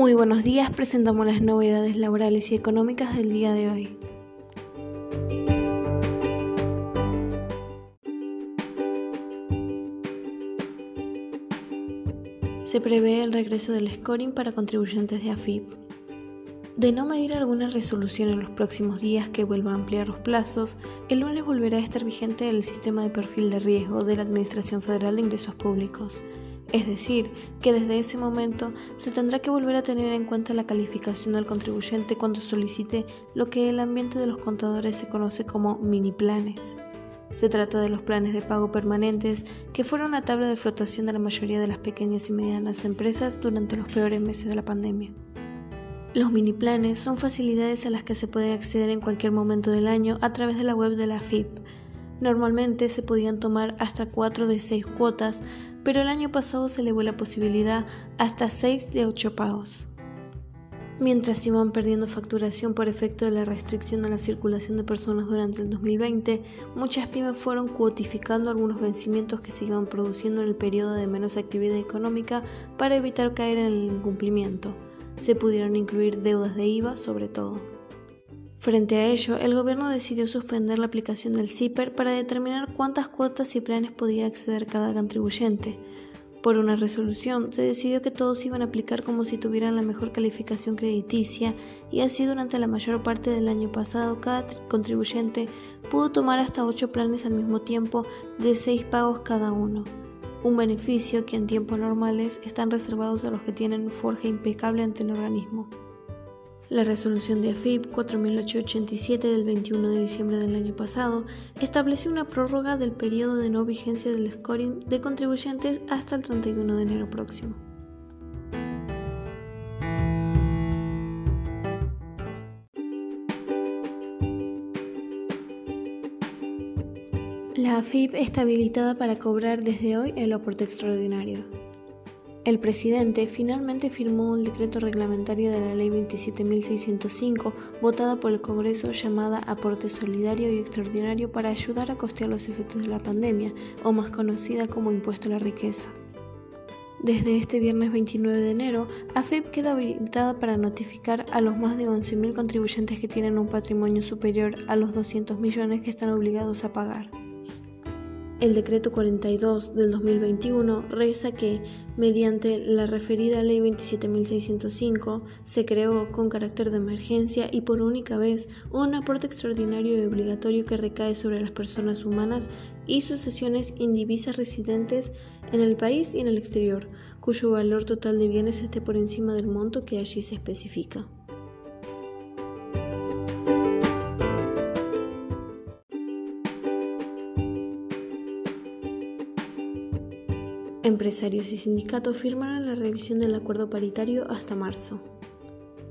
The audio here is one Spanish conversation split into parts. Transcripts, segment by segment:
Muy buenos días, presentamos las novedades laborales y económicas del día de hoy. Se prevé el regreso del scoring para contribuyentes de AFIP. De no medir alguna resolución en los próximos días que vuelva a ampliar los plazos, el lunes volverá a estar vigente el sistema de perfil de riesgo de la Administración Federal de Ingresos Públicos es decir, que desde ese momento se tendrá que volver a tener en cuenta la calificación al contribuyente cuando solicite lo que en el ambiente de los contadores se conoce como mini planes. Se trata de los planes de pago permanentes que fueron una tabla de flotación de la mayoría de las pequeñas y medianas empresas durante los peores meses de la pandemia. Los mini planes son facilidades a las que se puede acceder en cualquier momento del año a través de la web de la FIP. Normalmente se podían tomar hasta 4 de 6 cuotas pero el año pasado se elevó la posibilidad hasta 6 de 8 pagos. Mientras iban perdiendo facturación por efecto de la restricción a la circulación de personas durante el 2020, muchas pymes fueron cuotificando algunos vencimientos que se iban produciendo en el periodo de menos actividad económica para evitar caer en el incumplimiento. Se pudieron incluir deudas de IVA sobre todo. Frente a ello, el gobierno decidió suspender la aplicación del CIPER para determinar cuántas cuotas y planes podía acceder cada contribuyente. Por una resolución, se decidió que todos iban a aplicar como si tuvieran la mejor calificación crediticia y así durante la mayor parte del año pasado cada contribuyente pudo tomar hasta 8 planes al mismo tiempo de 6 pagos cada uno. Un beneficio que en tiempos normales están reservados a los que tienen forja impecable ante el organismo. La resolución de AFIP 4887 del 21 de diciembre del año pasado estableció una prórroga del periodo de no vigencia del scoring de contribuyentes hasta el 31 de enero próximo. La AFIP está habilitada para cobrar desde hoy el aporte extraordinario. El presidente finalmente firmó el decreto reglamentario de la Ley 27.605, votada por el Congreso llamada Aporte Solidario y Extraordinario para ayudar a costear los efectos de la pandemia, o más conocida como Impuesto a la Riqueza. Desde este viernes 29 de enero, AFIP queda habilitada para notificar a los más de 11.000 contribuyentes que tienen un patrimonio superior a los 200 millones que están obligados a pagar. El decreto 42 del 2021 reza que, mediante la referida Ley 27.605, se creó con carácter de emergencia y por única vez un aporte extraordinario y obligatorio que recae sobre las personas humanas y sucesiones indivisas residentes en el país y en el exterior, cuyo valor total de bienes esté por encima del monto que allí se especifica. Empresarios y sindicatos firmaron la revisión del acuerdo paritario hasta marzo.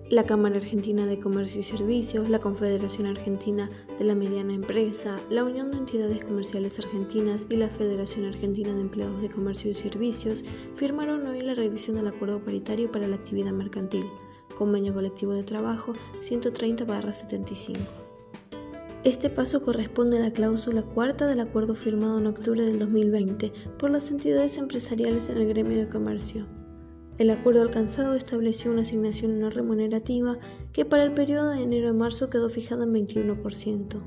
La Cámara Argentina de Comercio y Servicios, la Confederación Argentina de la Mediana Empresa, la Unión de Entidades Comerciales Argentinas y la Federación Argentina de Empleados de Comercio y Servicios firmaron hoy la revisión del acuerdo paritario para la actividad mercantil, convenio colectivo de trabajo 130-75. Este paso corresponde a la cláusula cuarta del acuerdo firmado en octubre del 2020 por las entidades empresariales en el gremio de comercio. El acuerdo alcanzado estableció una asignación no remunerativa que para el periodo de enero a marzo quedó fijada en 21%.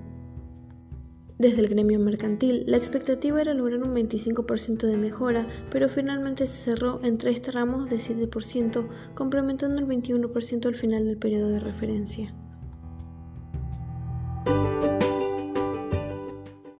Desde el gremio mercantil, la expectativa era lograr un 25% de mejora, pero finalmente se cerró en tres tramos de 7%, complementando el 21% al final del periodo de referencia.